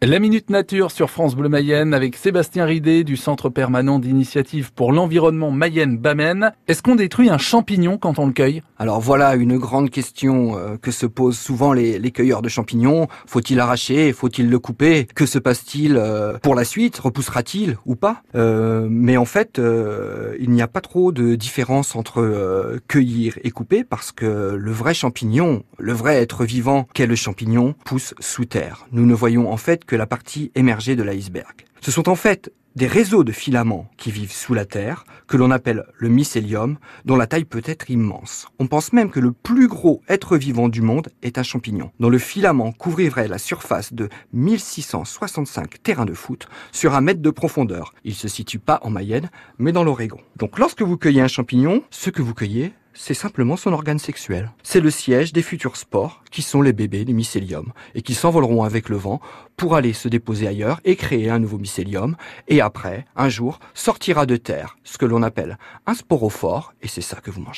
La Minute Nature sur France Bleu Mayenne avec Sébastien Ridé du Centre permanent d'initiative pour l'environnement Mayenne-Bamène. Est-ce qu'on détruit un champignon quand on le cueille? Alors voilà une grande question euh, que se posent souvent les, cueilleurs de champignons. Faut-il arracher Faut-il le couper? Que se passe-t-il euh, pour la suite? Repoussera-t-il ou pas? Euh, Mais en fait, il n'y a pas trop de différence entre cueillir et couper parce que le vrai champignon, le vrai être vivant qu'est le champignon, pousse sous terre. Nous ne voyons en fait que la partie émergée de l'iceberg. Ce sont en fait des réseaux de filaments qui vivent sous la terre, que l'on appelle le mycélium, dont la taille peut être immense. On pense même que le plus gros être vivant du monde est un champignon, dont le filament couvrirait la surface de 1665 terrains de foot sur un mètre de profondeur. Il se situe pas en Mayenne, mais dans l'Oregon. Donc lorsque vous cueillez un champignon, ce que vous cueillez, c'est simplement son organe sexuel. C'est le siège des futurs spores, qui sont les bébés, les mycéliums, et qui s'envoleront avec le vent pour aller se déposer ailleurs et créer un nouveau mycélium, et après, un jour, sortira de terre ce que l'on appelle un sporophore, et c'est ça que vous mangez.